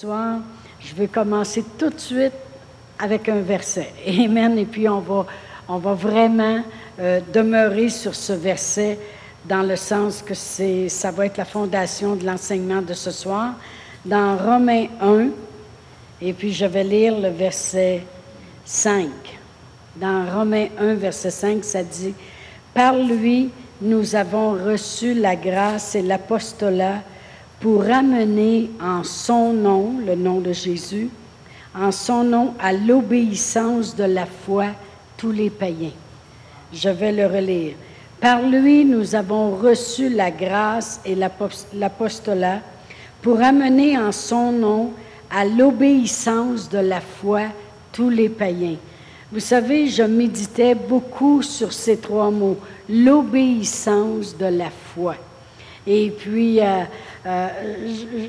soir, je vais commencer tout de suite avec un verset. Amen. Et puis on va, on va vraiment euh, demeurer sur ce verset dans le sens que c'est, ça va être la fondation de l'enseignement de ce soir. Dans Romains 1, et puis je vais lire le verset 5. Dans Romains 1, verset 5, ça dit, Par lui, nous avons reçu la grâce et l'apostolat pour amener en son nom, le nom de Jésus, en son nom à l'obéissance de la foi tous les païens. Je vais le relire. Par lui, nous avons reçu la grâce et l'apostolat pour amener en son nom à l'obéissance de la foi tous les païens. Vous savez, je méditais beaucoup sur ces trois mots, l'obéissance de la foi. Et puis, euh, euh,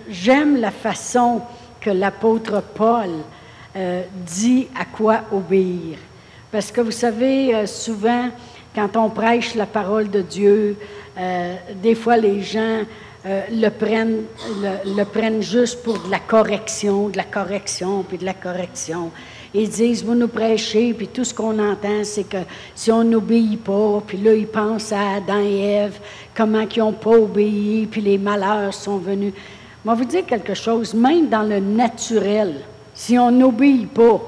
j'aime la façon que l'apôtre Paul euh, dit à quoi obéir. Parce que vous savez, souvent, quand on prêche la parole de Dieu, des fois les gens le, prennent, le, prennent juste pour de la correction, de la correction, puis de la correction. Ils disent, vous nous prêchez, puis tout ce qu'on entend, c'est que si on n'obéit pas, puis là, ils pensent à Adam et Ève, comment ils n'ont pas obéi, puis les malheurs sont venus. Moi, vous dire quelque chose, même dans le naturel, si on n'obéit pas,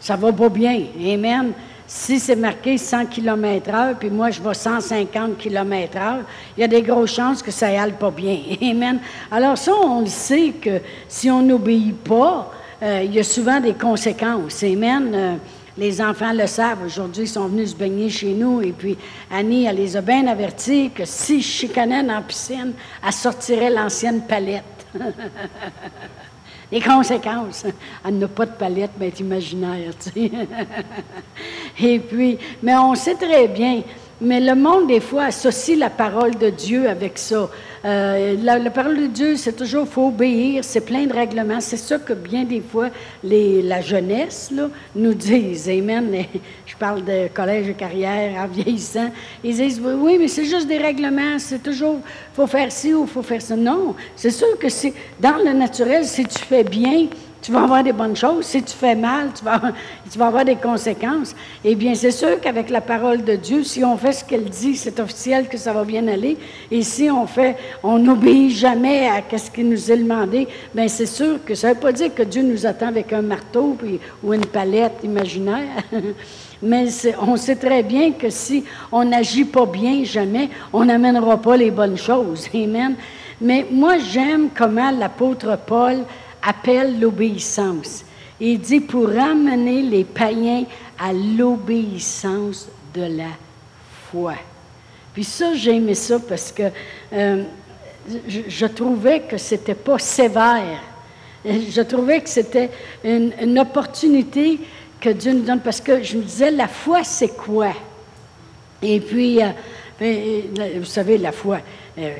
ça va pas bien. Amen. Si c'est marqué 100 km/h, puis moi je vais 150 km/h, il y a des grosses chances que ça aille pas bien. Amen. Alors ça, on le sait que si on n'obéit pas, euh, il y a souvent des conséquences. Amen. Euh, les enfants le savent. Aujourd'hui, ils sont venus se baigner chez nous. Et puis, Annie, elle les a bien avertis que si je chicanais en piscine, elle sortirait l'ancienne palette. les conséquences. Elle n'a pas de palette, mais est imaginaire, tu sais. Et puis, mais on sait très bien, mais le monde, des fois, associe la parole de Dieu avec ça. Euh, la, parole de Dieu, c'est toujours, faut obéir, c'est plein de règlements. C'est ça que bien des fois, les, la jeunesse là, nous disent. Amen. Je parle de collège de carrière en vieillissant. Ils disent, oui, mais c'est juste des règlements, c'est toujours, faut faire ci ou faut faire ça. Non, c'est sûr que c'est dans le naturel, si tu fais bien, tu vas avoir des bonnes choses. Si tu fais mal, tu vas, tu vas avoir des conséquences. Eh bien, c'est sûr qu'avec la parole de Dieu, si on fait ce qu'elle dit, c'est officiel que ça va bien aller. Et si on fait, on n'obéit jamais à ce qu'il nous est demandé, bien, c'est sûr que ça ne veut pas dire que Dieu nous attend avec un marteau ou une palette imaginaire. Mais on sait très bien que si on n'agit pas bien jamais, on n'amènera pas les bonnes choses. Amen. Mais moi, j'aime comment l'apôtre Paul appelle l'obéissance. Il dit pour ramener les païens à l'obéissance de la foi. Puis ça, j'aimais ça parce que euh, je, trouvais que c'était pas sévère. Je trouvais que c'était une, opportunité que Dieu nous donne parce que je me disais, la foi, c'est quoi? Et puis, euh, ben, vous savez, la foi. Euh,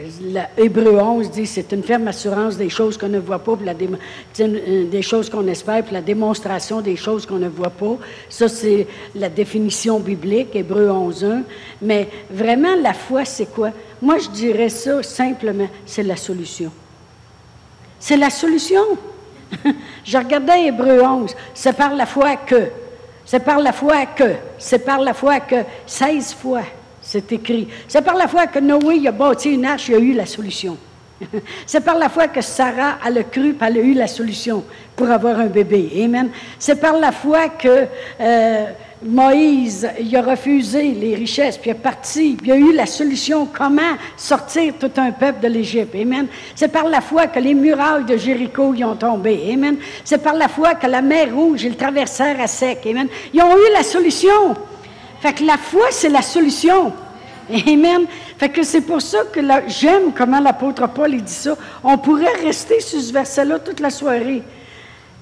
Hébreu 11 dit c'est une ferme assurance des choses qu'on ne voit pas, euh, des choses qu'on espère, puis la démonstration des choses qu'on ne voit pas. Ça, c'est la définition biblique, Hébreu 11.1. Mais vraiment, la foi, c'est quoi? Moi, je dirais ça simplement, c'est la solution. C'est la solution. je regardais Hébreu 11. C'est par la foi que. C'est par la foi que. C'est par la foi que. 16 fois. C'est écrit. C'est par la foi que Noé a bâti une arche, il a eu la solution. C'est par la foi que Sarah a le cru, puis elle a eu la solution pour avoir un bébé. Amen. C'est par la foi que euh, Moïse il a refusé les richesses, puis est parti, puis il a eu la solution comment sortir tout un peuple de l'Égypte? Amen. C'est par la foi que les murailles de Jéricho y ont tombé. Amen. C'est par la foi que la mer Rouge, ils traversèrent à sec. Amen. Ils ont eu la solution. Fait que la foi, c'est la solution. Amen. Fait que c'est pour ça que j'aime comment l'apôtre Paul dit ça. On pourrait rester sur ce verset-là toute la soirée.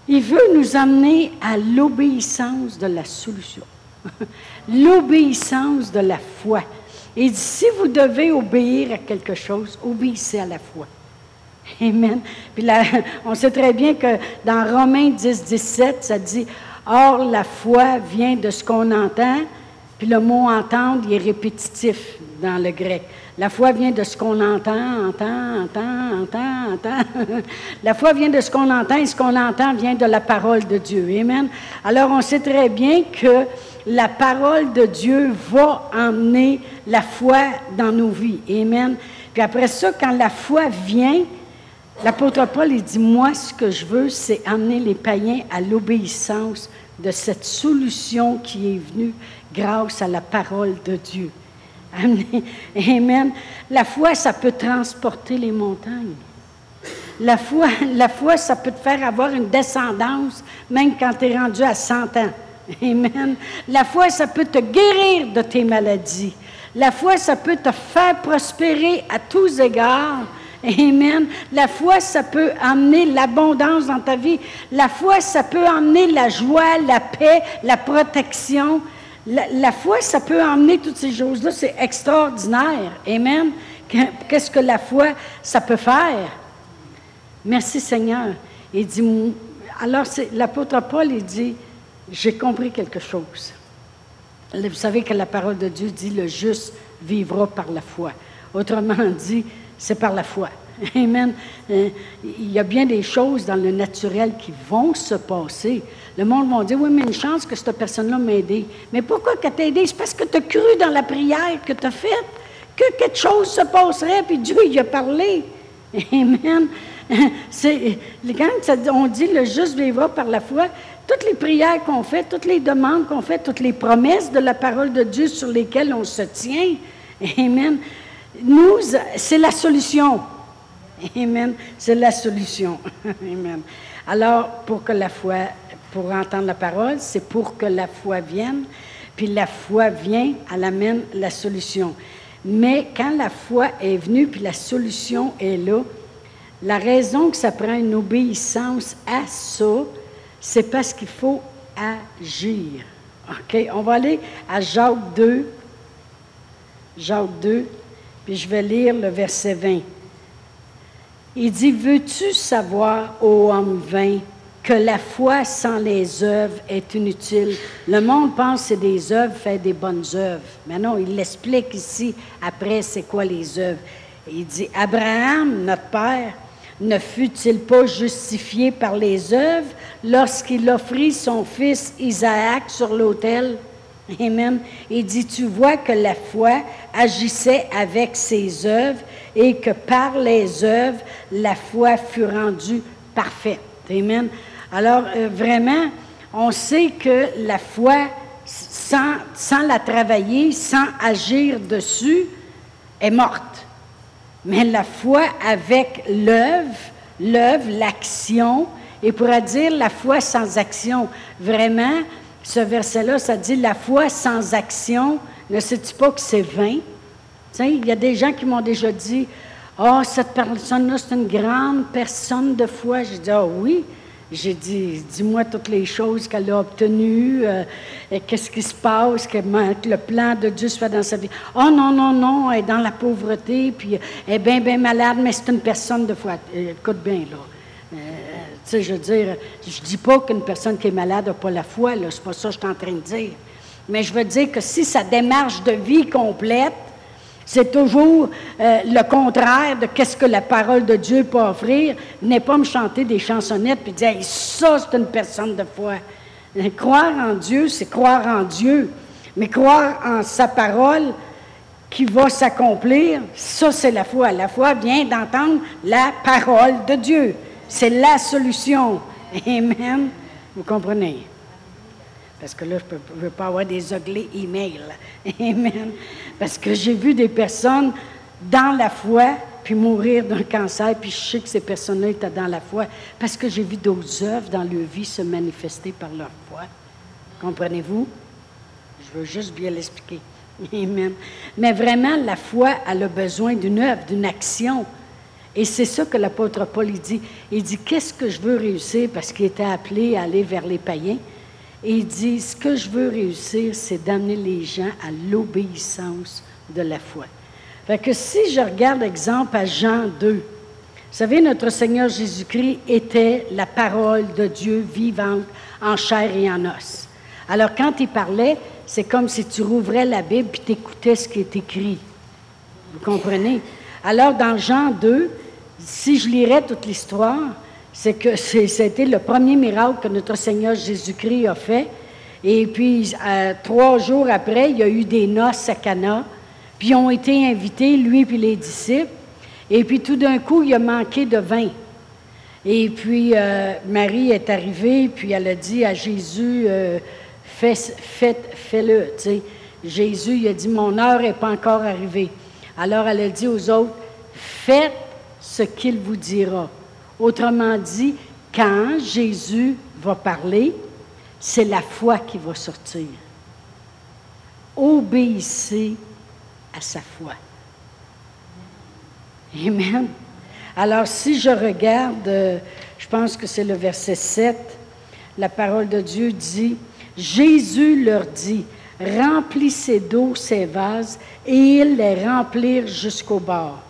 Il veut nous amener à l'obéissance de la solution. l'obéissance de la foi. Il dit, si vous devez obéir à quelque chose, obéissez à la foi. Amen. Puis là, on sait très bien que dans Romains 10, 17, ça dit, Or, la foi vient de ce qu'on entend, Puis le mot entendre, il est répétitif dans le grec. La foi vient de ce qu'on entend, entend, entend, entend, entend. la foi vient de ce qu'on entend et ce qu'on entend vient de la parole de Dieu. Amen. Alors on sait très bien que la parole de Dieu va emmener la foi dans nos vies. Amen. Puis après ça, quand la foi vient, l'apôtre Paul, il dit, moi, ce que je veux, c'est amener les païens à l'obéissance de cette solution qui est venue grâce à la parole de Dieu. Amen. La foi, ça peut transporter les montagnes. La foi, la foi, ça peut te faire avoir une descendance, même quand tu es rendu à 100 ans. Amen. La foi, ça peut te guérir de tes maladies. La foi, ça peut te faire prospérer à tous égards. Amen. La foi, ça peut amener l'abondance dans ta vie. La foi, ça peut amener la joie, la paix, la protection. La, foi, ça peut amener toutes ces choses-là. C'est extraordinaire. Amen. Qu'est-ce que la foi, ça peut faire? Merci Seigneur. Il dit, alors l'apôtre Paul, il dit, j'ai compris quelque chose. Vous savez que la parole de Dieu dit, le juste vivra par la foi. Autrement dit, c'est par la foi. Amen. Euh, il y a bien des choses dans le naturel qui vont se passer. Le monde va dire, oui, mais une chance que cette personne-là m'a aidé. Mais pourquoi qu'elle t'a aidé? C'est parce que tu as cru dans la prière que tu as faite que quelque chose se passerait, puis Dieu y a parlé. Amen. Quand on dit le juste vivra par la foi, toutes les prières qu'on fait, toutes les demandes qu'on fait, toutes les promesses de la parole de Dieu sur lesquelles on se tient, Amen, nous, c'est la solution. Amen, c'est la solution. Amen. Alors, pour que la foi, pour entendre la parole, c'est pour que la foi vienne, puis la foi vient, elle amène la solution. Mais quand la foi est venue, puis la solution est là, la raison que ça prend une obéissance à ça, c'est parce qu'il faut agir. OK? On va aller à Jacques 2. Jacques 2, puis je vais lire le verset 20. Il dit, veux-tu savoir, ô homme vain, que la foi sans les œuvres est inutile. Le monde pense que c'est des œuvres, fait des bonnes œuvres. Mais non, il l'explique ici, après, c'est quoi les œuvres. Il dit, Abraham, notre père, ne fut-il pas justifié par les œuvres lorsqu'il offrit son fils Isaac sur l'autel? Amen. Il dit, tu vois que la foi agissait avec ses œuvres et que par les œuvres, la foi fut rendue parfaite. Amen. Alors, euh, vraiment, on sait que la foi, sans, la travailler, sans agir dessus, est morte. Mais la foi avec l'œuvre, l'œuvre, l'action, et pourrait dire la foi sans action. Vraiment, ce verset-là, ça dit la foi sans action, ne sais-tu pas que c'est vain? Il y a des gens qui m'ont déjà dit, oh, cette personne-là, c'est une grande personne de foi. J'ai dit, ah oui, j'ai dit, dis-moi toutes les choses qu'elle a obtenues, euh, qu'est-ce qui se passe, que, le plan de Dieu se fait dans sa vie. Oh non, non, non, elle est dans la pauvreté, puis elle est bien, bien malade, mais c'est une personne de foi. Euh, écoute bien, là. Euh, tu sais, je veux dire, je dis pas qu'une personne qui est malade n'a pas la foi, là, c'est pas ça que je suis en train de dire. Mais je veux dire que si sa démarche de vie complète, c'est toujours euh, le contraire de qu'est-ce que la parole de Dieu peut offrir. N'est pas me chanter des chansonnettes puis dire ça c'est une personne de foi. Euh, croire en Dieu, c'est croire en Dieu, mais croire en sa parole qui va s'accomplir, ça c'est la foi. La foi vient d'entendre la parole de Dieu. C'est la solution. Amen. Vous comprenez? Parce que là, je ne veux pas avoir des ugly emails. Amen. Parce que j'ai vu des personnes dans la foi, puis mourir d'un cancer, puis je sais que ces personnes-là étaient dans la foi, parce que j'ai vu d'autres œuvres dans leur vie se manifester par leur foi. Comprenez-vous? Je veux juste bien l'expliquer. Amen. Mais vraiment, la foi, elle a besoin d'une œuvre, d'une action. Et c'est ça que l'apôtre Paul dit. Il dit, qu'est-ce que je veux réussir? Parce qu'il était appelé à aller vers les païens. Et il dit, ce que je veux réussir, c'est d'amener les gens à l'obéissance de la foi. Fait que si je regarde exemple à Jean 2, vous savez, notre Seigneur Jésus-Christ était la parole de Dieu vivante en chair et en os. Alors quand il parlait, c'est comme si tu rouvrais la Bible et tu écoutais ce qui est écrit. Vous comprenez? Alors, dans Jean 2, si je lirais toute l'histoire, c'est que c'était le premier miracle que notre Seigneur Jésus-Christ a fait. Et puis, trois jours après, il y a eu des noces à Cana. Puis, ils ont été invités, lui et les disciples. Et puis, tout d'un coup, il a manqué de vin. Et puis, euh, Marie est arrivée, puis elle a dit à Jésus, euh, fais, fais-le. Jésus, il a dit, mon heure n'est pas encore arrivée. Alors, elle a dit aux autres, faites ce qu'il vous dira. Autrement dit, quand Jésus va parler, c'est la foi qui va sortir. Obéissez à sa foi. Amen. Alors, si je regarde, euh, je pense que c'est le verset 7, la parole de Dieu dit, Jésus leur dit, remplissez d'eau ces vases, et ils les remplirent jusqu'au bord.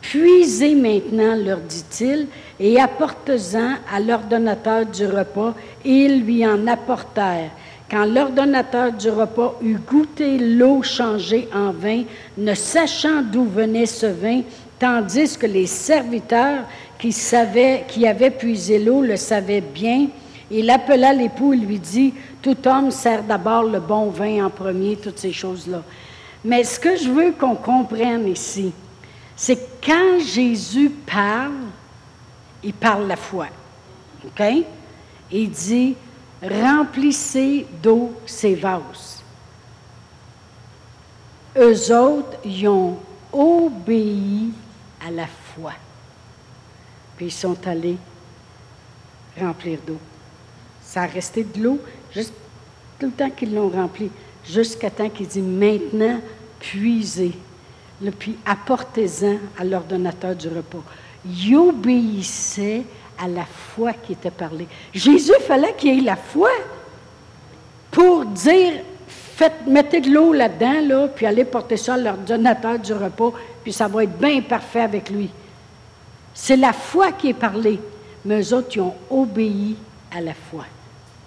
Puisez maintenant, leur dit-il, et apportez-en à l'ordonnateur du repas, et ils lui en apportèrent. Quand l'ordonnateur du repas eut goûté l'eau changée en vin, ne sachant d'où venait ce vin, tandis que les serviteurs qui, avaient puisé l'eau le savaient bien, il appela l'époux et lui dit, tout homme sert d'abord le bon vin en premier, toutes ces choses-là. Mais ce que je veux qu'on comprenne ici, c'est quand Jésus parle, il parle la foi. OK? Il dit, remplissez d'eau ces vases. Eux autres, ils ont obéi à la foi. Puis ils sont allés remplir d'eau. Ça a resté de l'eau juste tout le temps qu'ils l'ont rempli, jusqu'à temps qu'il dit maintenant, puisez. Puis apportez-en à l'ordonnateur du repas. Ils obéissaient à la foi qui était parlée. Jésus fallait qu'il ait la foi pour dire mettez de l'eau là-dedans, là, puis allez porter ça à l'ordonnateur du repas, puis ça va être bien parfait avec lui. C'est la foi qui est parlée, mais eux autres, ils ont obéi à la foi.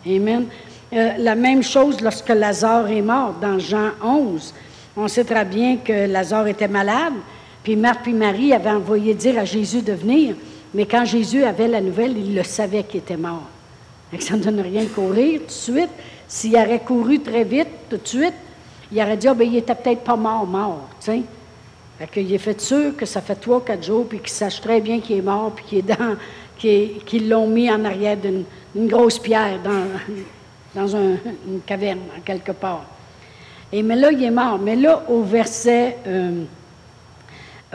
Amen. Euh, la même chose lorsque Lazare est mort dans Jean 11. On sait très bien que Lazare était malade, puis Marthe et Marie avaient envoyé dire à Jésus de venir, mais quand Jésus avait la nouvelle, il le savait qu'il était mort. ça ne donne rien de courir tout de suite. S'il aurait couru très vite, tout de suite, il aurait dit, ben, il était peut-être pas mort, mort, tu sais. Fait est fait sûr que ça fait trois, quatre jours, puis qu'il sache très bien qu'il est mort, puis qu'il est dans, qu'ils l'ont mis en arrière d'une grosse pierre dans, dans une caverne, quelque part. Et mais là, il est mort. Mais là, au verset, euh,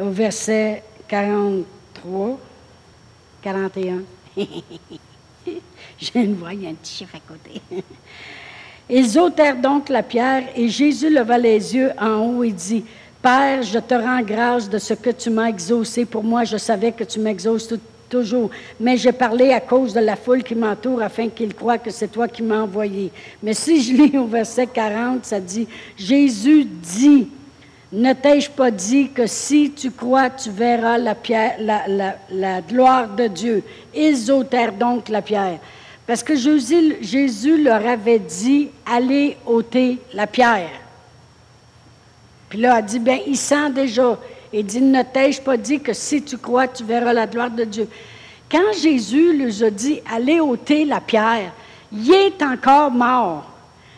au verset 43, 41, j'ai une voix, il y a un petit chiffre à côté. Ils ôtèrent donc la pierre et Jésus leva les yeux en haut et dit, Père, je te rends grâce de ce que tu m'as exaucé. Pour moi, je savais que tu m'exauces tout, toujours. Mais j'ai parlé à cause de la foule qui m'entoure afin qu'ils croient que c'est toi qui m'as envoyé. Mais si je lis au verset 40, ça dit, Jésus dit, ne t'ai-je pas dit que si tu crois, tu verras la, pierre, la, gloire de Dieu? Ils ôtèrent donc la pierre. Parce que Jésus, leur avait dit, allez ôter la pierre. Puis là, a dit, bien, il sent déjà. Il dit, ne t'ai-je pas dit que si tu crois, tu verras la gloire de Dieu? Quand Jésus leur a dit, allez ôter la pierre, il est encore mort.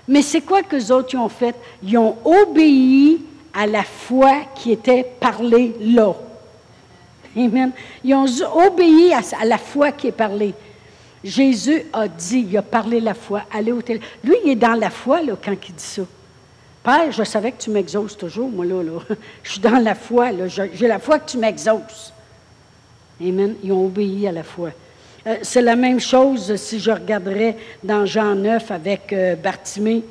Mais c'est quoi que les autres ont fait? Ils ont obéi à la foi qui était parlée là. Amen. Ils ont obéi à, la foi qui est parlée. Jésus a dit, il a parlé la foi, allez ôter. Lui, il est dans la foi là, quand il dit ça. Je savais que tu m'exauces toujours, moi, là. là. Je suis dans la foi. J'ai la foi que tu m'exauces. Amen. Ils ont obéi à la foi. Euh, c'est la même chose si je regarderais dans Jean 9 avec euh, Bartimée.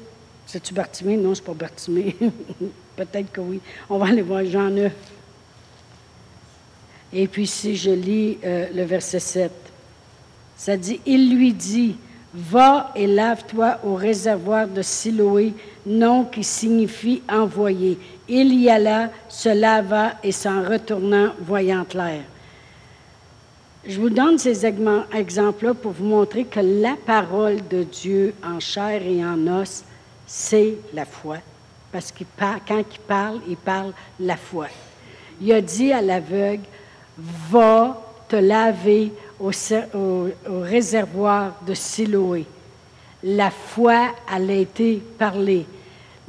C'est-tu Bartimée? Non, c'est pas Bartimée. Peut-être que oui. On va aller voir Jean 9. Et puis si je lis euh, le verset 7, ça dit, il lui dit, Va et lave-toi au réservoir de Siloé, nom qui signifie envoyé. Il y alla, se lava et s'en retournant, voyant clair. Je vous donne ces exemples-là pour vous montrer que la parole de Dieu en chair et en os c'est la foi. Parce qu'il quand il parle, il parle la foi. Il a dit à l'aveugle, va te laver au, réservoir de Siloé. La foi, elle a été parlée.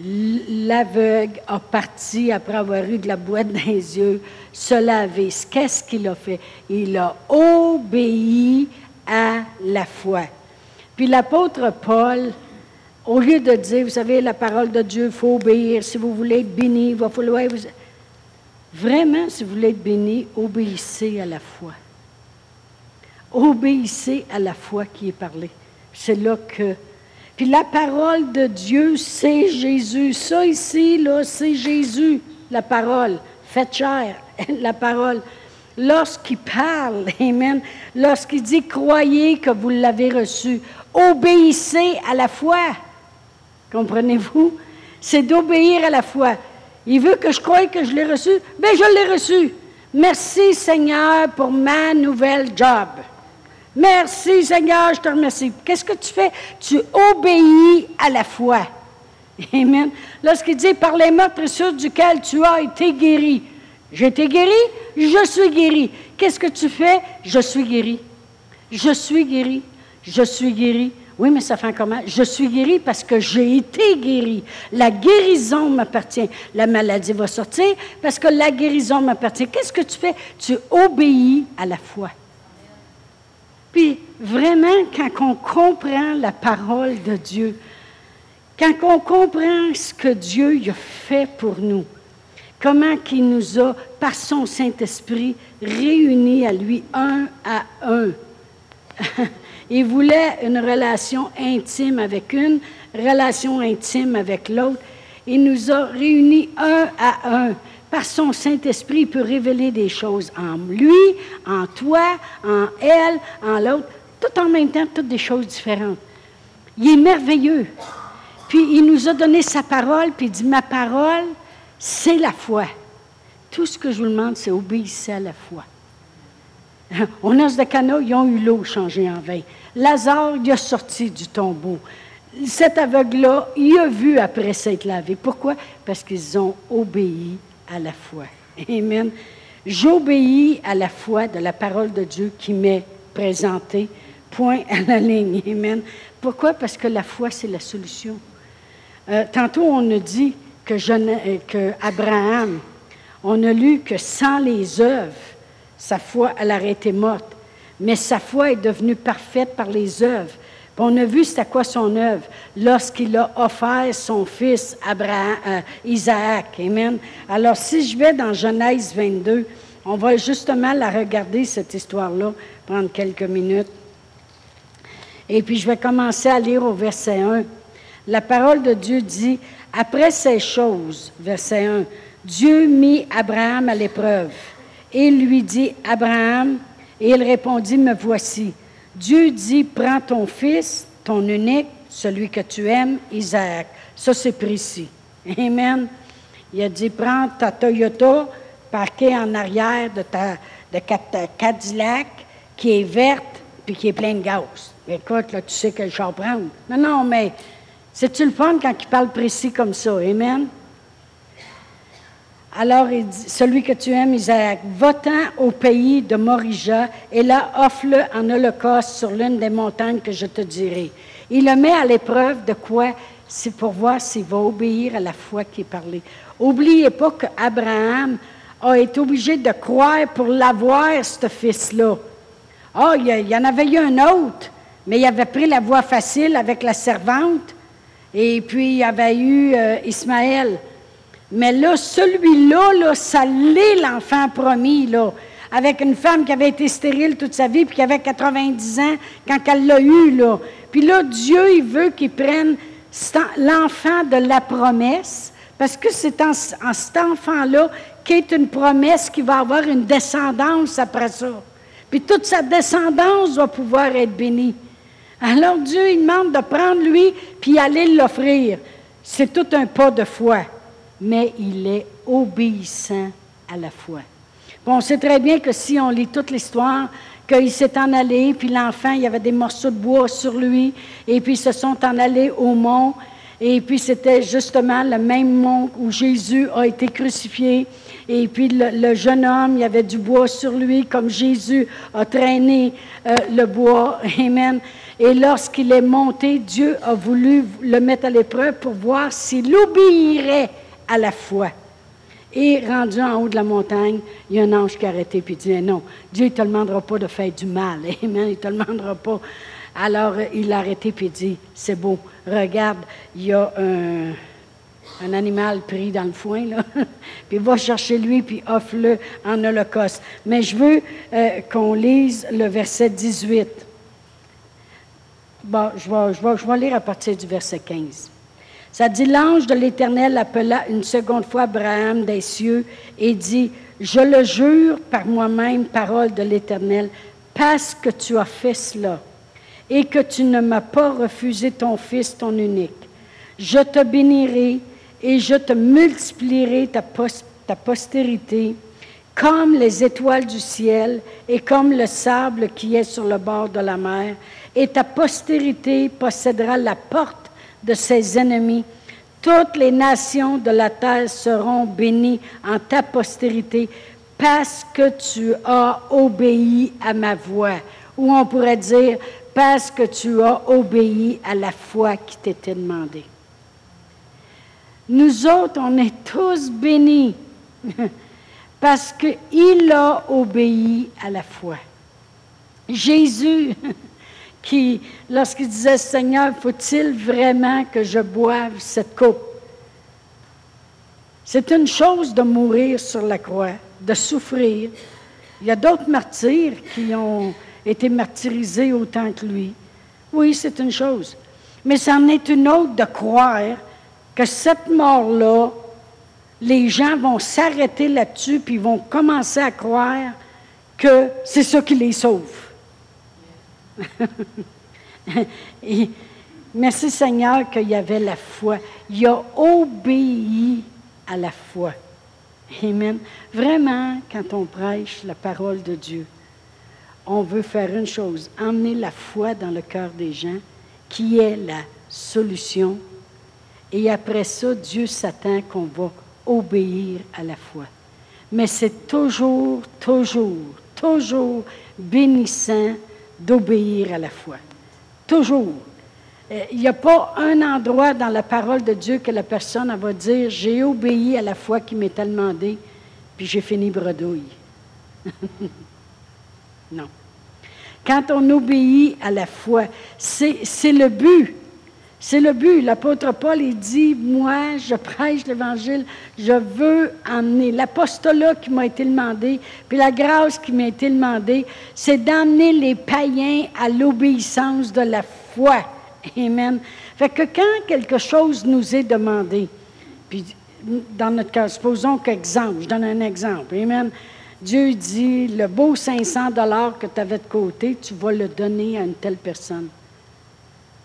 L'aveugle a parti après avoir eu de la boîte dans les yeux, se laver. Qu'est-ce qu'il a fait? Il a obéi à la foi. Puis l'apôtre Paul, au lieu de dire, vous savez, la parole de Dieu, il faut obéir. Si vous voulez être béni, il va falloir. Vous... Vraiment, si vous voulez être béni, obéissez à la foi. Obéissez à la foi qui est parlée. C'est là que puis la parole de Dieu, c'est Jésus. Ça ici, là, c'est Jésus, la parole. Faites chair, la parole. Lorsqu'il parle, Amen, lorsqu'il dit croyez que vous l'avez reçu, obéissez à la foi. Comprenez-vous? C'est d'obéir à la foi. Il veut que je croie que je l'ai reçu? Bien, je l'ai reçu. Merci Seigneur pour ma nouvelle job. Merci Seigneur, je te remercie. Qu'est-ce que tu fais? Tu obéis à la foi. Amen. Lorsqu'il dit par les meurtrissures duquel tu as été guéri. J'ai été guéri, je suis guéri. Qu'est-ce que tu fais? Je suis guéri. Je suis guéri. Je suis guéri. Oui, mais ça fait comment? Je suis guéri parce que j'ai été guéri. La guérison m'appartient. La maladie va sortir parce que la guérison m'appartient. Qu'est-ce que tu fais? Tu obéis à la foi. Puis vraiment, quand on comprend la parole de Dieu, quand on comprend ce que Dieu a fait pour nous, comment il nous a, par son Saint-Esprit, réunis à lui un à un. il voulait une relation intime avec une, relation intime avec l'autre. Il nous a réunis un à un par son Saint-Esprit, il peut révéler des choses en lui, en toi, en elle, en l'autre, tout en même temps, toutes des choses différentes. Il est merveilleux. Puis il nous a donné sa parole, puis il dit, ma parole, c'est la foi. Tout ce que je vous demande, c'est obéissez à la foi. On a de Cana, ils ont eu l'eau changée en vin. Lazare, il a sorti du tombeau. Cet aveugle-là, il a vu après s'être lavé. Pourquoi? Parce qu'ils ont obéi à la foi. Amen. J'obéis à la foi de la parole de Dieu qui m'est présentée. Point à la ligne. Amen. Pourquoi? Parce que la foi, c'est la solution. Euh, tantôt, on a dit que, euh, que Abraham, on a lu que sans les œuvres, sa foi, elle aurait été morte. Mais sa foi est devenue parfaite par les œuvres on a vu c'était quoi son œuvre lorsqu'il a offert son fils Abraham, euh, Isaac. Amen. Alors, si je vais dans Genèse 22, on va justement la regarder, cette histoire-là, prendre quelques minutes. Et puis, je vais commencer à lire au verset 1. La parole de Dieu dit, après ces choses, verset 1, Dieu mit Abraham à l'épreuve et lui dit, Abraham, et il répondit, me voici. Dieu dit, prends ton fils, ton unique, celui que tu aimes, Isaac. Ça, c'est précis. Amen. Il a dit, prends ta Toyota parquée en arrière de ta de Cadillac qui est verte puis qui est pleine de gaz. Écoute, là, tu sais quel char prendre. Non, non, mais c'est-tu le fun quand il parle précis comme ça? Amen. Alors il dit, celui que tu aimes, Isaac, va-t'en au pays de Morija et là offre-le en holocauste sur l'une des montagnes que je te dirai. Il le met à l'épreuve de quoi? C'est pour voir s'il va obéir à la foi qui est parlée. Oubliez pas qu'Abraham a été obligé de croire pour l'avoir, ce fils-là. Ah, il y en avait eu un autre, mais il avait pris la voie facile avec la servante, et puis il y avait eu euh, Ismaël. Mais là, celui-là, là, ça l'est l'enfant promis, là, avec une femme qui avait été stérile toute sa vie, puis qui avait 90 ans quand elle l'a eu, là. Puis là, Dieu, il veut qu'il prenne l'enfant de la promesse, parce que c'est en, cet enfant-là qu'est une promesse qui va avoir une descendance après ça. Puis toute sa descendance va pouvoir être bénie. Alors Dieu, il demande de prendre lui, puis aller l'offrir. C'est tout un pas de foi mais il est obéissant à la foi. Bon, on sait très bien que si on lit toute l'histoire, qu'il s'est en allé, puis l'enfant, il y avait des morceaux de bois sur lui, et puis ils se sont en allés au mont. Et puis c'était justement le même mont où Jésus a été crucifié. Et puis le, jeune homme, il y avait du bois sur lui, comme Jésus a traîné euh, le bois. Amen. Et lorsqu'il est monté, Dieu a voulu le mettre à l'épreuve pour voir s'il obéirait à la foi. Et rendu en haut de la montagne, il y a un ange qui a arrêté et dit Non, Dieu ne te demandera pas de faire du mal. Amen. Il ne te demandera pas. Alors il a arrêté et dit C'est beau, regarde, il y a un, animal pris dans le foin, là. puis va chercher lui, puis offre-le en holocauste. Mais je veux euh, qu'on lise le verset 18. Bon, je vais, je, je vais lire à partir du verset 15. Ça dit, l'ange de l'Éternel appela une seconde fois Abraham des cieux et dit, je le jure par moi-même, parole de l'Éternel, parce que tu as fait cela et que tu ne m'as pas refusé ton fils, ton unique. Je te bénirai et je te multiplierai ta, ta postérité comme les étoiles du ciel et comme le sable qui est sur le bord de la mer, et ta postérité possédera la porte de ses ennemis. Toutes les nations de la terre seront bénies en ta postérité parce que tu as obéi à ma voix. Ou on pourrait dire, parce que tu as obéi à la foi qui t'était demandée. Nous autres, on est tous bénis parce qu'il a obéi à la foi. Jésus, qui, lorsqu'il disait, Seigneur, faut-il vraiment que je boive cette coupe? C'est une chose de mourir sur la croix, de souffrir. Il y a d'autres martyrs qui ont été martyrisés autant que lui. Oui, c'est une chose. Mais c'en est une autre de croire que cette mort-là, les gens vont s'arrêter là-dessus, puis vont commencer à croire que c'est ça qui les sauve. Merci Seigneur qu'il y avait la foi. Il a obéi à la foi. Amen. Vraiment, quand on prêche la parole de Dieu, on veut faire une chose, emmener la foi dans le cœur des gens, qui est la solution. Et après ça, Dieu s'attend qu'on va obéir à la foi. Mais c'est toujours, toujours, toujours bénissant d'obéir à la foi. Toujours. Euh, il n'y a pas un endroit dans la parole de Dieu que la personne va dire J'ai obéi à la foi qui m'était demandée, puis j'ai fini bredouille. non. Quand on obéit à la foi, c'est le but. C'est le but. L'apôtre Paul, il dit, moi, je prêche l'Évangile, je veux emmener l'apostolat qui m'a été demandé, puis la grâce qui m'a été demandée, c'est d'emmener les païens à l'obéissance de la foi. Amen. Fait que quand quelque chose nous est demandé, puis dans notre cas, supposons qu'exemple, je donne un exemple. Amen. Dieu dit, le beau 500 dollars que tu avais de côté, tu vas le donner à une telle personne.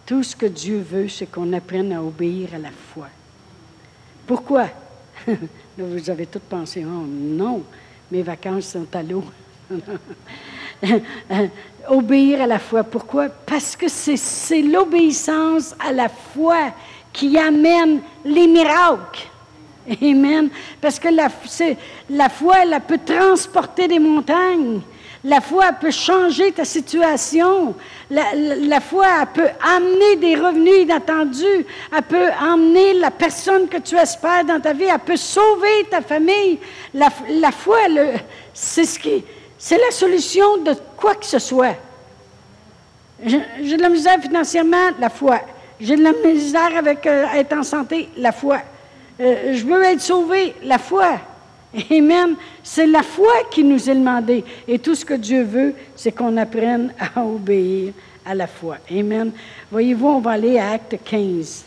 Tout ce que Dieu veut, c'est qu'on apprenne à obéir à la foi. Pourquoi? vous avez tous pensé, oh non, mes vacances sont à l'eau. obéir à la foi. Pourquoi? Parce que c'est l'obéissance à la foi qui amène les miracles. Amen. Parce que la foi, elle peut transporter des montagnes. La foi peut changer ta situation. La, foi peut amener des revenus inattendus. Elle peut amener la personne que tu espères dans ta vie. Elle peut sauver ta famille. La, foi, c'est la solution de quoi que ce soit. J'ai de la misère financièrement, la foi. J'ai de la misère avec euh, être en santé, la foi. Euh, je veux être sauvé, la foi. Amen. C'est la foi qui nous est demandée. Et tout ce que Dieu veut, c'est qu'on apprenne à obéir à la foi. Amen. Voyez-vous, on va aller à Acte 15.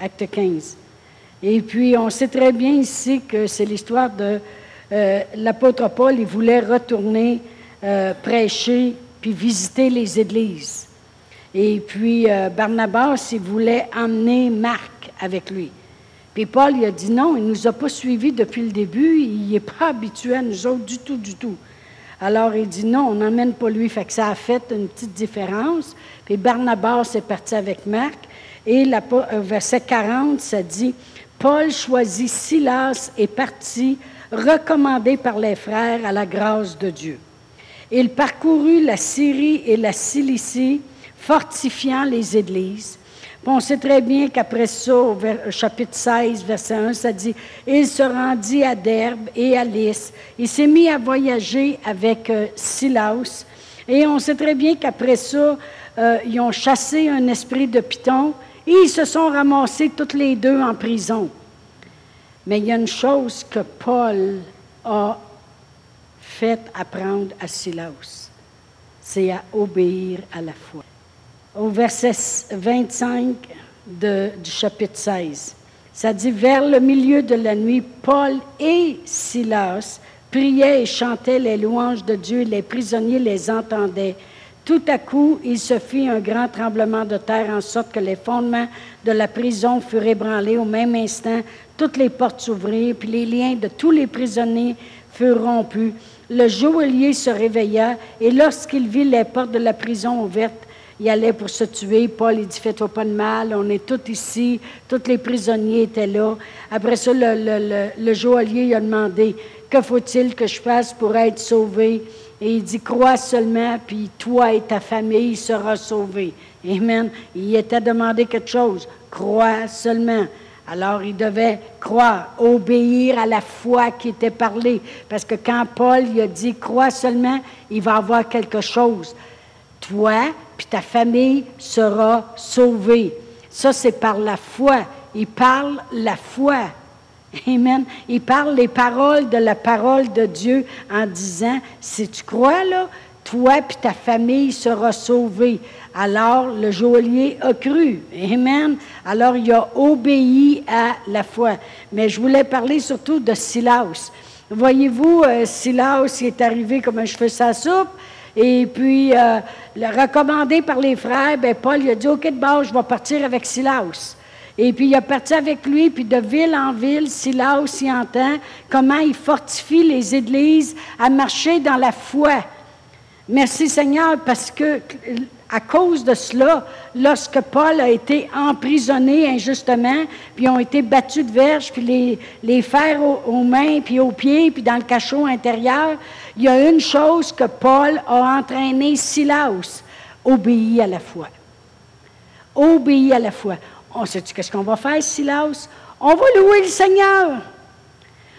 Acte 15. Et puis, on sait très bien ici que c'est l'histoire de euh, l'apôtre Paul. Il voulait retourner euh, prêcher puis visiter les églises. Et puis, euh, Barnabas, il voulait emmener Marc avec lui. Puis Paul, il a dit non, il ne nous a pas suivis depuis le début, il n'est pas habitué à nous autres du tout, du tout. Alors il dit non, on n'emmène pas lui. Fait que ça a fait une petite différence. Puis Barnabas est parti avec Marc. Et la, euh, verset 40, ça dit, Paul choisit Silas et partit, recommandé par les frères à la grâce de Dieu. Il parcourut la Syrie et la Cilicie, fortifiant les églises. On sait très bien qu'après ça, au chapitre 16, verset 1, ça dit Il se rendit à Derbe et à Lys. Il s'est mis à voyager avec euh, Silas. Et on sait très bien qu'après ça, euh, ils ont chassé un esprit de Python et ils se sont ramassés toutes les deux en prison. Mais il y a une chose que Paul a fait apprendre à Silas, c'est à obéir à la foi. Au verset 25 de, du chapitre 16, ça dit, vers le milieu de la nuit, Paul et Silas priaient et chantaient les louanges de Dieu, les prisonniers les entendaient. Tout à coup, il se fit un grand tremblement de terre en sorte que les fondements de la prison furent ébranlés au même instant. Toutes les portes s'ouvrirent, puis les liens de tous les prisonniers furent rompus. Le joaillier se réveilla et lorsqu'il vit les portes de la prison ouvertes, il allait pour se tuer. Paul, il dit, fais-toi pas de mal, on est tous ici, tous les prisonniers étaient là. Après ça, le, joaillier a demandé, que faut-il que je fasse pour être sauvé? Et il dit, crois seulement, puis toi et ta famille seront sauvés. Amen. Il était demandé quelque chose. Crois seulement. Alors il devait croire, obéir à la foi qui était parlée. Parce que quand Paul il a dit crois seulement, il va avoir quelque chose. Toi puis ta famille sera sauvée. Ça, c'est par la foi. Il parle la foi. Amen. Il parle les paroles de la parole de Dieu en disant, si tu crois là, toi et ta famille sera sauvée. Alors le geôlier a cru. Amen. Alors il a obéi à la foi. Mais je voulais parler surtout de Silas. Voyez-vous, euh, Silas est arrivé comme un cheveu sa soupe. Et puis, euh, recommandé par les frères, ben Paul il a dit, OK, de base, je vais partir avec Silas. Et puis il a parti avec lui, puis de ville en ville, Silas aussi entend comment il fortifie les églises à marcher dans la foi. Merci Seigneur, parce que à cause de cela, lorsque Paul a été emprisonné injustement, puis ont été battus de verge, puis les, les fers aux, mains, puis aux pieds, puis dans le cachot intérieur, il y a une chose que Paul a entraîné Silas, obéir à la foi. Obéir à la foi. On sait-tu qu'est-ce qu'on va faire, Silas? On va louer le Seigneur.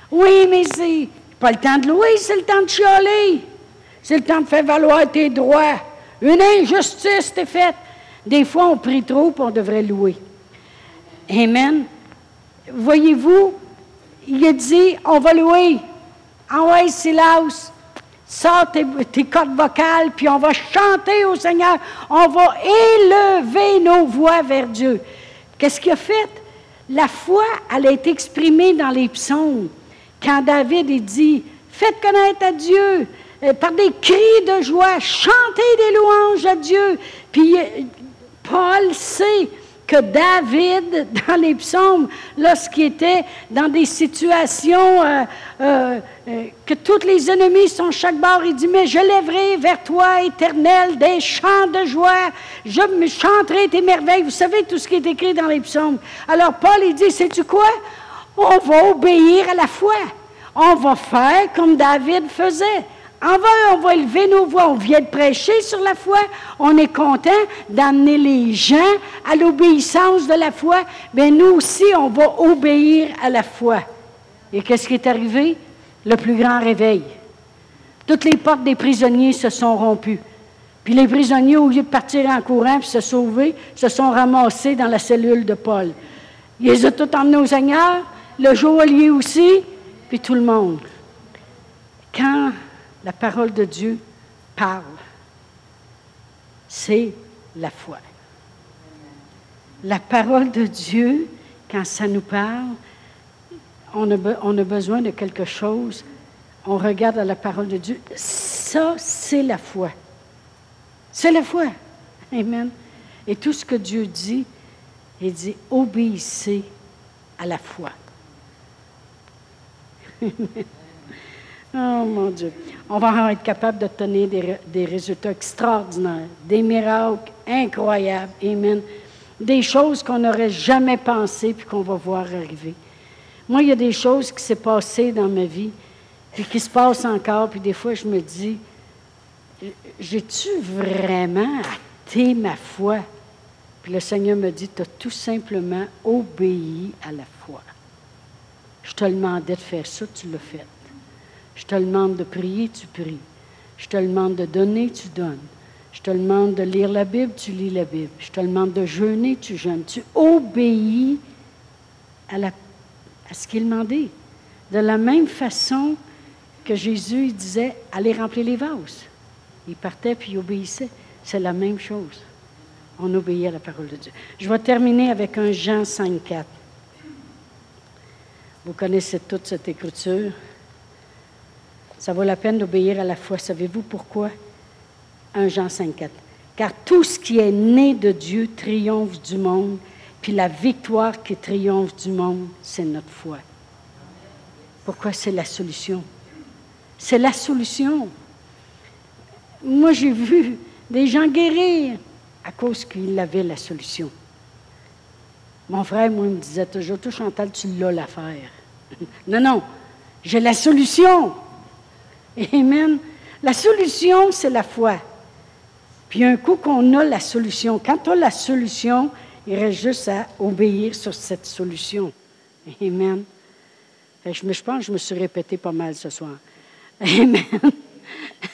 Oui, mais c'est pas le temps de louer, c'est le temps de chialer. C'est le temps de faire valoir tes droits. Une injustice t'est faite. Des fois, on prie trop, puis on devrait louer. Amen. Voyez-vous, il a dit, on va louer. Envoie Silas. Sors tes, cordes vocales, puis on va chanter au Seigneur. On va élever nos voix vers Dieu. Qu'est-ce qu'il a fait? La foi, elle a été exprimée dans les psaumes. Quand David dit, faites connaître à Dieu euh, par des cris de joie, chantez des louanges à Dieu. Puis euh, Paul sait que David, dans les psaumes, lorsqu'il était dans des situations euh, euh, euh, que tous les ennemis sont chaque bord, il dit, mais je lèverai vers toi, éternel, des chants de joie, je me chanterai tes merveilles. Vous savez tout ce qui est écrit dans les psaumes. Alors Paul, il dit, sais-tu quoi? On va obéir à la foi. On va faire comme David faisait. On va, élever nos voix. On vient de prêcher sur la foi. On est content d'amener les gens à l'obéissance de la foi. Mais nous aussi, on va obéir à la foi. Et qu'est-ce qui est arrivé? Le plus grand réveil. Toutes les portes des prisonniers se sont rompues. Puis les prisonniers, au lieu de partir en courant et se sauver, se sont ramassés dans la cellule de Paul. Ils les ont tous emmenés au Seigneur, le joaillier aussi, puis tout le monde. Quand la parole de Dieu parle. C'est la foi. La parole de Dieu, quand ça nous parle, on a, on a besoin de quelque chose. On regarde à la parole de Dieu. Ça, c'est la foi. C'est la foi. Amen. Et tout ce que Dieu dit, il dit obéissez à la foi. Oh mon Dieu. On va être capable de donner des, résultats extraordinaires, des miracles incroyables. Amen. des choses qu'on n'aurait jamais pensées puis qu'on va voir arriver. Moi, il y a des choses qui s'est passées dans ma vie, puis qui se passent encore, puis des fois, je me dis, j'ai-tu vraiment hâté ma foi? Puis le Seigneur me dit, tu as tout simplement obéi à la foi. Je te demandais de faire ça, tu l'as fait. Je te demande de prier, tu pries. Je te demande de donner, tu donnes. Je te demande de lire la Bible, tu lis la Bible. Je te demande de jeûner, tu jeûnes. Tu obéis à, ce qu'il demandait. De la même façon que Jésus il disait, allez remplir les vases. Il partait puis il obéissait. C'est la même chose. On obéit à la parole de Dieu. Je vais terminer avec un Jean 5.4. Vous connaissez toute cette écriture. Ça vaut la peine d'obéir à la foi. Savez-vous pourquoi? 1 Jean 5.4. Car tout ce qui est né de Dieu triomphe du monde, puis la victoire qui triomphe du monde, c'est notre foi. Pourquoi c'est la solution? C'est la solution. Moi, j'ai vu des gens guérir à cause qu'ils avaient la solution. Mon frère, moi, me disait toujours, tout Chantal, tu l'as l'affaire. non, non, j'ai la solution. Amen. La solution, c'est la foi. Puis un coup qu'on a la solution, quand tu as la solution, il reste juste à obéir sur cette solution. Amen. je, me, je pense que je me suis répété pas mal ce soir. Amen.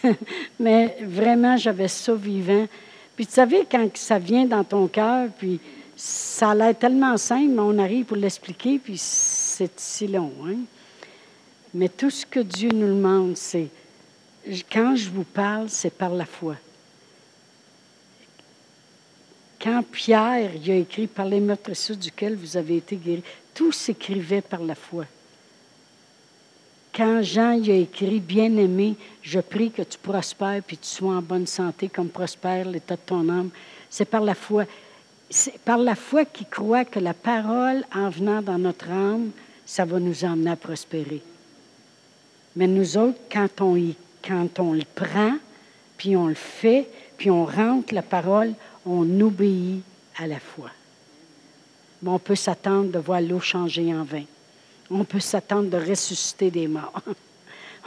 Mais vraiment, j'avais ça vivant. Puis tu savez, quand ça vient dans ton cœur, puis ça a l'air tellement simple, mais on arrive pour l'expliquer, puis c'est si long. Hein? Mais tout ce que Dieu nous demande, c'est, quand je vous parle, c'est par la foi. Quand Pierre il a écrit par les meurtrissures duquel vous avez été guéris, tout s'écrivait par la foi. Quand Jean il a écrit Bien-aimé, je prie que tu prospères puis tu sois en bonne santé comme prospère l'état de ton âme, c'est par la foi. C'est par la foi qui croit que la parole, en venant dans notre âme, ça va nous emmener à prospérer. Mais nous autres, quand on, le prend, puis on le fait, puis on rentre la parole, on obéit à la foi. Mais on peut s'attendre de voir l'eau changer en vin. On peut s'attendre de ressusciter des morts.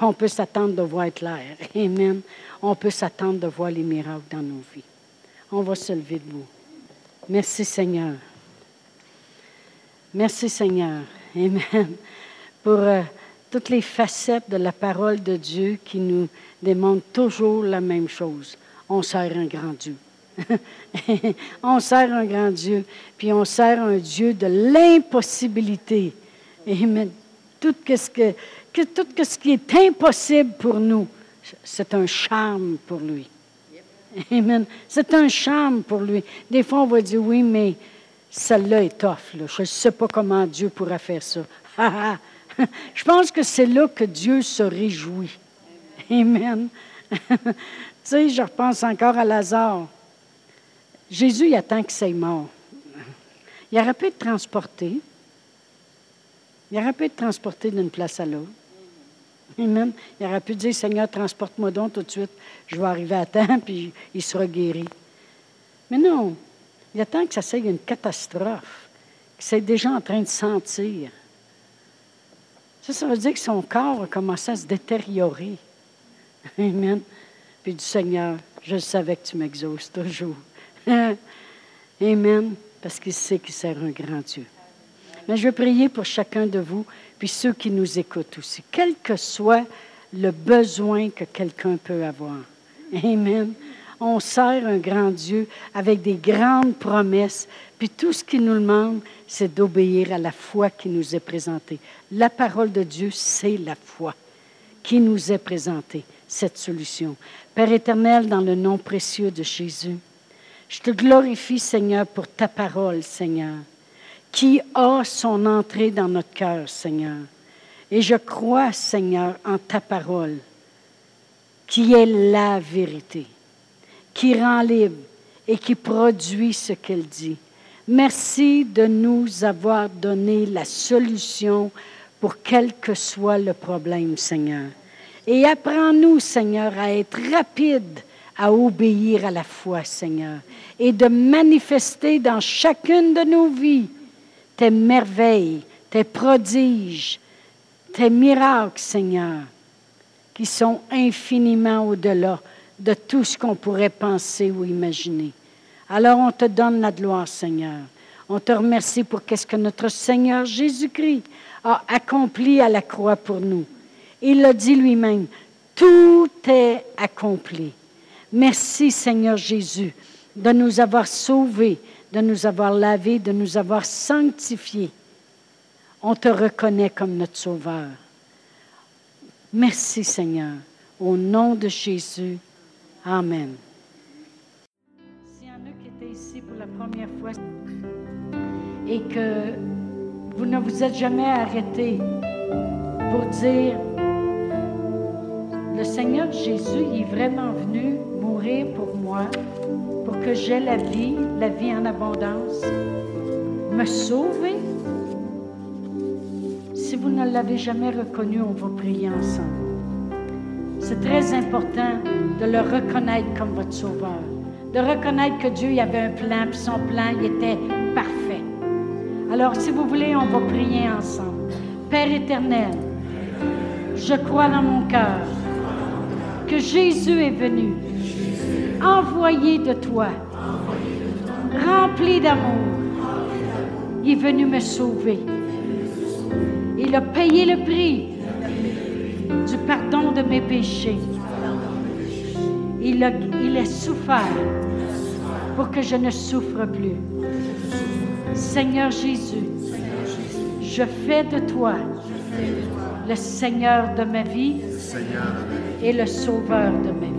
On peut s'attendre de voir clair. Amen. On peut s'attendre de voir les miracles dans nos vies. On va se lever debout. Merci Seigneur. Merci Seigneur. Amen. Pour euh, toutes les facettes de la parole de Dieu qui nous démontrent toujours la même chose. On sert un grand Dieu. on sert un grand Dieu, puis on sert un Dieu de l'impossibilité. Amen. Tout ce, qui est impossible pour nous, c'est un charme pour lui. C'est un charme pour lui. Des fois, on va dire, oui, mais celle-là est. Je ne sais pas comment Dieu pourra faire ça. Je pense que c'est là que Dieu se réjouit. Amen. tu sais, je repense encore à Lazare. Jésus, il attend qu'il soit mort. Il aurait pu être transporté. Il aurait pu être transporté d'une place à l'autre. Amen. Il aurait pu dire, Seigneur, transporte-moi donc tout de suite. Je vais arriver à temps, puis il sera guéri. Mais non, il attend que ça soit une catastrophe, que c'est déjà en train de sentir. Ça, ça veut dire que son corps a commencé à se détériorer. Amen. Puis du Seigneur, je savais que tu m'exauces toujours. Amen. Parce qu'il sait qu'il sert un grand Dieu. Mais je veux prier pour chacun de vous, puis ceux qui nous écoutent aussi, quel que soit le besoin que quelqu'un peut avoir. Amen. On sert un grand Dieu avec des grandes promesses, puis tout ce qu'il nous demande, c'est d'obéir à la foi qui nous est présentée. La parole de Dieu, c'est la foi qui nous est présentée, cette solution. Père éternel, dans le nom précieux de Jésus, je te glorifie, Seigneur, pour ta parole, Seigneur qui a son entrée dans notre cœur, Seigneur. Et je crois, Seigneur, en ta parole, qui est la vérité, qui rend libre et qui produit ce qu'elle dit. Merci de nous avoir donné la solution pour quel que soit le problème, Seigneur. Et apprends-nous, Seigneur, à être rapide à obéir à la foi, Seigneur, et de manifester dans chacune de nos vies tes merveilles, tes prodiges, tes miracles, Seigneur, qui sont infiniment au-delà de tout ce qu'on pourrait penser ou imaginer. Alors on te donne la gloire, Seigneur. On te remercie pour qu'est-ce que notre Seigneur Jésus-Christ a accompli à la croix pour nous. Il l'a dit lui-même, tout est accompli. Merci Seigneur Jésus de nous avoir sauvés, de nous avoir lavés, de nous avoir sanctifiés. On te reconnaît comme notre Sauveur. Merci Seigneur. Au nom de Jésus. Amen. Et que vous ne vous êtes jamais arrêté pour dire, le Seigneur Jésus est vraiment venu mourir pour moi, pour que j'aie la vie, la vie en abondance, me sauver. Si vous ne l'avez jamais reconnu, on va prier ensemble. C'est très important de le reconnaître comme votre sauveur, de reconnaître que Dieu y avait un plan, puis son plan il était parfait. Alors, si vous voulez, on va prier ensemble. Père éternel, je crois dans mon cœur que Jésus est venu, envoyé de toi, rempli d'amour. Il est venu me sauver. Il a payé le prix du pardon de mes péchés. Il a, il a souffert pour que je ne souffre plus. Seigneur Jésus, je fais de toi le Seigneur de ma vie et le Sauveur de ma vie.